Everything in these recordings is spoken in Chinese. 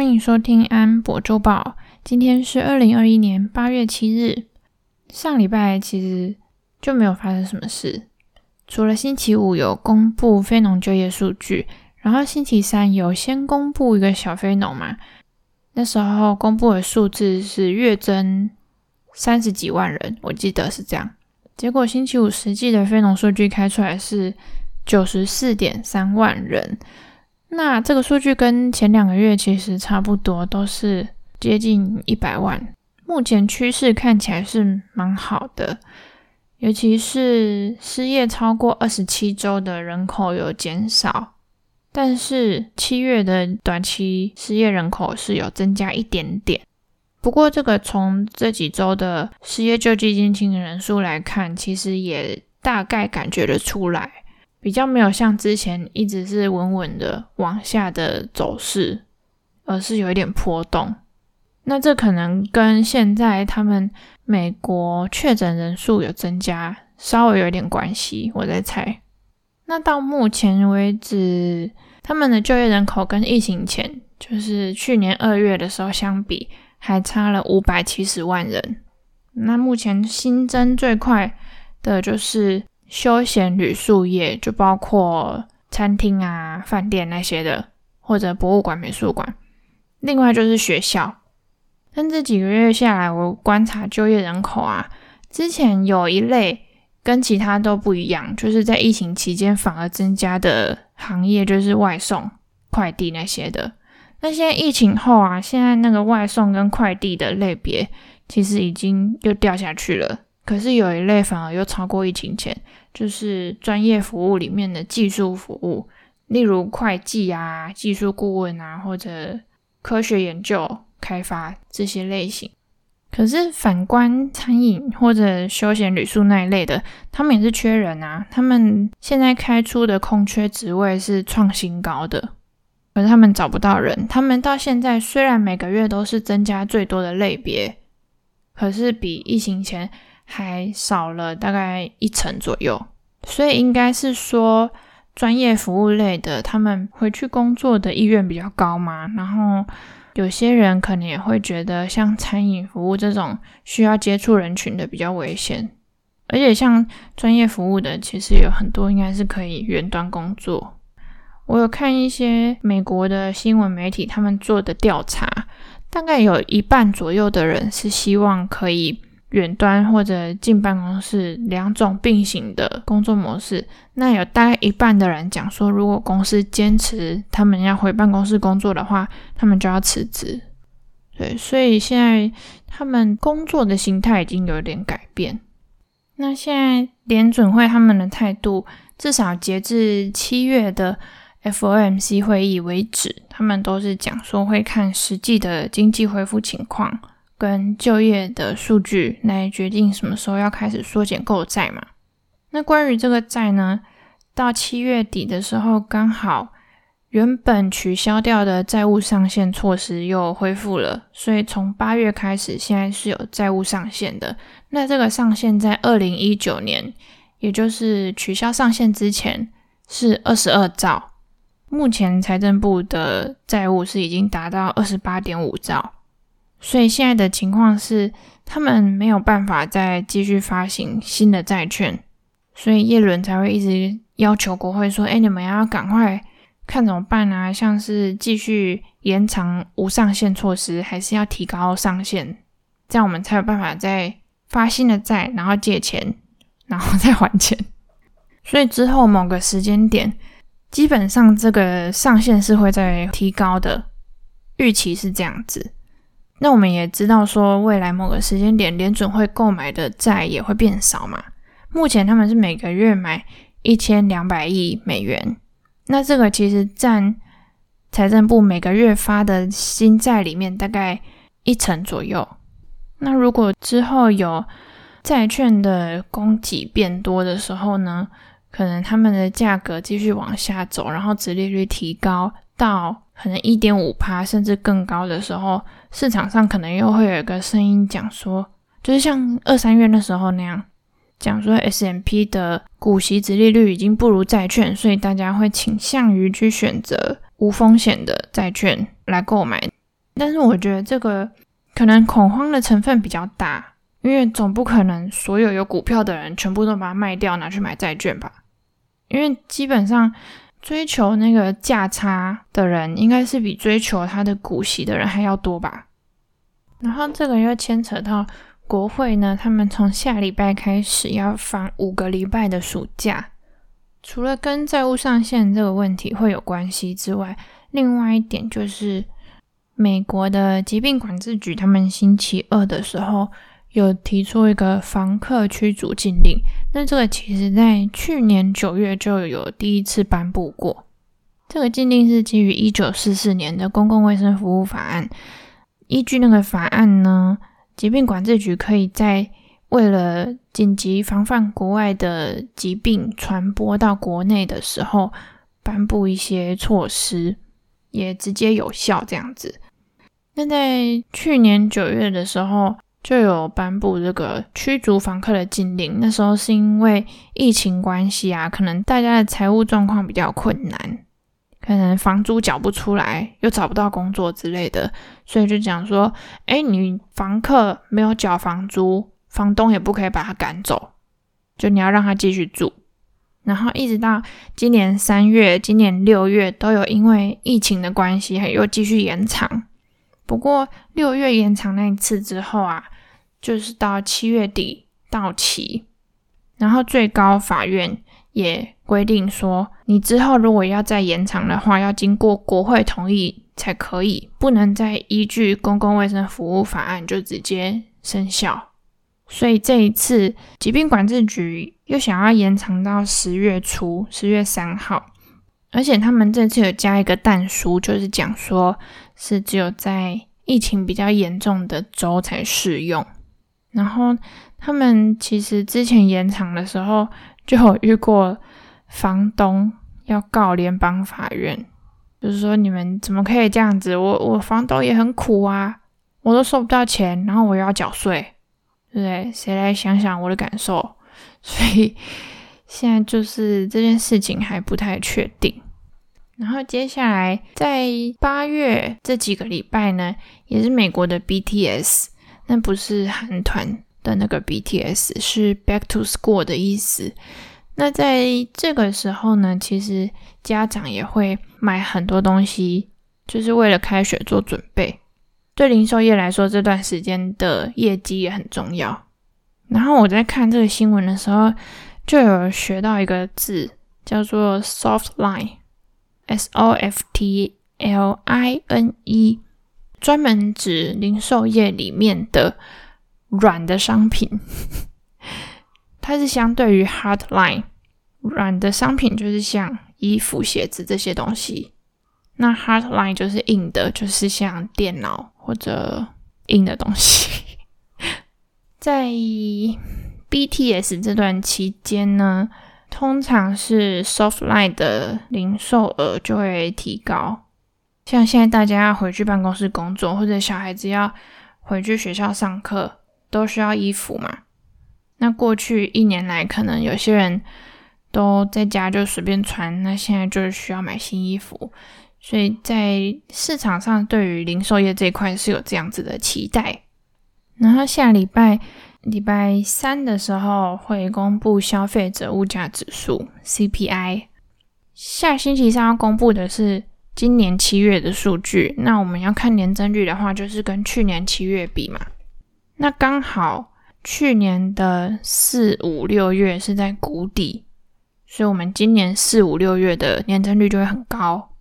欢迎收听安博周报。今天是二零二一年八月七日。上礼拜其实就没有发生什么事，除了星期五有公布非农就业数据，然后星期三有先公布一个小非农嘛。那时候公布的数字是月增三十几万人，我记得是这样。结果星期五实际的非农数据开出来是九十四点三万人。那这个数据跟前两个月其实差不多，都是接近一百万。目前趋势看起来是蛮好的，尤其是失业超过二十七周的人口有减少，但是七月的短期失业人口是有增加一点点。不过这个从这几周的失业救济金清人数来看，其实也大概感觉得出来。比较没有像之前一直是稳稳的往下的走势，而是有一点波动。那这可能跟现在他们美国确诊人数有增加，稍微有一点关系，我在猜。那到目前为止，他们的就业人口跟疫情前，就是去年二月的时候相比，还差了五百七十万人。那目前新增最快的就是。休闲旅宿业就包括餐厅啊、饭店那些的，或者博物馆、美术馆。另外就是学校。但这几个月下来，我观察就业人口啊，之前有一类跟其他都不一样，就是在疫情期间反而增加的行业，就是外送、快递那些的。那现在疫情后啊，现在那个外送跟快递的类别，其实已经又掉下去了。可是有一类反而又超过疫情前，就是专业服务里面的技术服务，例如会计啊、技术顾问啊，或者科学研究开发这些类型。可是反观餐饮或者休闲旅宿那一类的，他们也是缺人啊。他们现在开出的空缺职位是创新高的，可是他们找不到人。他们到现在虽然每个月都是增加最多的类别，可是比疫情前。还少了大概一成左右，所以应该是说专业服务类的，他们回去工作的意愿比较高嘛。然后有些人可能也会觉得，像餐饮服务这种需要接触人群的比较危险，而且像专业服务的，其实有很多应该是可以远端工作。我有看一些美国的新闻媒体，他们做的调查，大概有一半左右的人是希望可以。远端或者进办公室两种并行的工作模式，那有大概一半的人讲说，如果公司坚持他们要回办公室工作的话，他们就要辞职。对，所以现在他们工作的形态已经有点改变。那现在联准会他们的态度，至少截至七月的 FOMC 会议为止，他们都是讲说会看实际的经济恢复情况。跟就业的数据来决定什么时候要开始缩减购债嘛。那关于这个债呢，到七月底的时候，刚好原本取消掉的债务上限措施又恢复了，所以从八月开始，现在是有债务上限的。那这个上限在二零一九年，也就是取消上限之前是二十二兆，目前财政部的债务是已经达到二十八点五兆。所以现在的情况是，他们没有办法再继续发行新的债券，所以耶伦才会一直要求国会说：“哎，你们要赶快看怎么办啊？像是继续延长无上限措施，还是要提高上限，这样我们才有办法再发新的债，然后借钱，然后再还钱。所以之后某个时间点，基本上这个上限是会再提高的，预期是这样子。”那我们也知道，说未来某个时间点，联准会购买的债也会变少嘛。目前他们是每个月买一千两百亿美元，那这个其实占财政部每个月发的新债里面大概一成左右。那如果之后有债券的供给变多的时候呢，可能他们的价格继续往下走，然后殖利率提高到可能一点五趴甚至更高的时候。市场上可能又会有一个声音讲说，就是像二三月那时候那样讲说 S M P 的股息殖利率已经不如债券，所以大家会倾向于去选择无风险的债券来购买。但是我觉得这个可能恐慌的成分比较大，因为总不可能所有有股票的人全部都把它卖掉拿去买债券吧？因为基本上追求那个价差的人，应该是比追求他的股息的人还要多吧？然后这个又牵扯到国会呢，他们从下礼拜开始要放五个礼拜的暑假。除了跟债务上限这个问题会有关系之外，另外一点就是美国的疾病管制局，他们星期二的时候有提出一个房客驱逐禁令。那这个其实在去年九月就有第一次颁布过。这个禁令是基于一九四四年的公共卫生服务法案。依据那个法案呢，疾病管制局可以在为了紧急防范国外的疾病传播到国内的时候，颁布一些措施，也直接有效这样子。那在去年九月的时候，就有颁布这个驱逐房客的禁令。那时候是因为疫情关系啊，可能大家的财务状况比较困难，可能房租缴不出来，又找不到工作之类的，所以就讲说，哎，你房客没有缴房租。房东也不可以把他赶走，就你要让他继续住，然后一直到今年三月、今年六月都有因为疫情的关系，还又继续延长。不过六月延长那一次之后啊，就是到七月底到期，然后最高法院也规定说，你之后如果要再延长的话，要经过国会同意才可以，不能再依据公共卫生服务法案就直接生效。所以这一次，疾病管制局又想要延长到十月初，十月三号，而且他们这次有加一个但书，就是讲说是只有在疫情比较严重的州才适用。然后他们其实之前延长的时候，就有遇过房东要告联邦法院，就是说你们怎么可以这样子？我我房东也很苦啊，我都收不到钱，然后我又要缴税。对不对？谁来想想我的感受？所以现在就是这件事情还不太确定。然后接下来在八月这几个礼拜呢，也是美国的 BTS，那不是韩团的那个 BTS，是 Back to School 的意思。那在这个时候呢，其实家长也会买很多东西，就是为了开学做准备。对零售业来说，这段时间的业绩也很重要。然后我在看这个新闻的时候，就有学到一个字，叫做 soft line，S O F T L I N E，专门指零售业里面的软的商品。它是相对于 hard line，软的商品就是像衣服、鞋子这些东西。那 hard line 就是硬的，就是像电脑或者硬的东西。在 BTS 这段期间呢，通常是 soft line 的零售额就会提高。像现在大家要回去办公室工作，或者小孩子要回去学校上课，都需要衣服嘛。那过去一年来，可能有些人都在家就随便穿，那现在就是需要买新衣服。所以在市场上，对于零售业这一块是有这样子的期待。然后下礼拜礼拜三的时候会公布消费者物价指数 CPI。下星期三要公布的是今年七月的数据。那我们要看年增率的话，就是跟去年七月比嘛。那刚好去年的四五六月是在谷底，所以我们今年四五六月的年增率就会很高。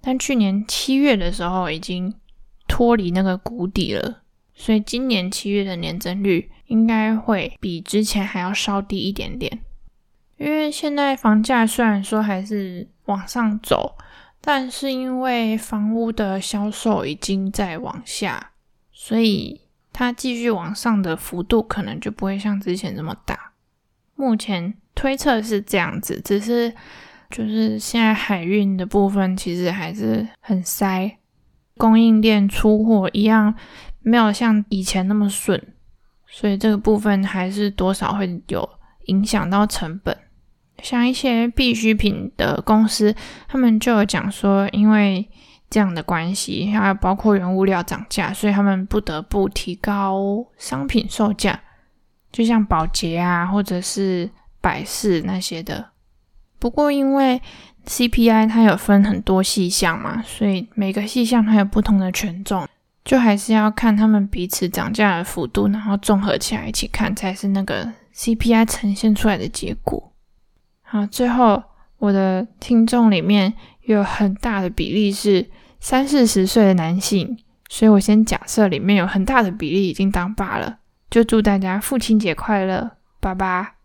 但去年七月的时候已经脱离那个谷底了，所以今年七月的年增率应该会比之前还要稍低一点点。因为现在房价虽然说还是往上走，但是因为房屋的销售已经在往下，所以它继续往上的幅度可能就不会像之前这么大。目前推测是这样子，只是。就是现在海运的部分其实还是很塞，供应链出货一样没有像以前那么顺，所以这个部分还是多少会有影响到成本。像一些必需品的公司，他们就有讲说，因为这样的关系，还有包括原物料涨价，所以他们不得不提高商品售价，就像宝洁啊，或者是百事那些的。不过因为 CPI 它有分很多细项嘛，所以每个细项它有不同的权重，就还是要看他们彼此涨价的幅度，然后综合起来一起看，才是那个 CPI 呈现出来的结果。啊，最后我的听众里面有很大的比例是三四十岁的男性，所以我先假设里面有很大的比例已经当爸了，就祝大家父亲节快乐，爸爸。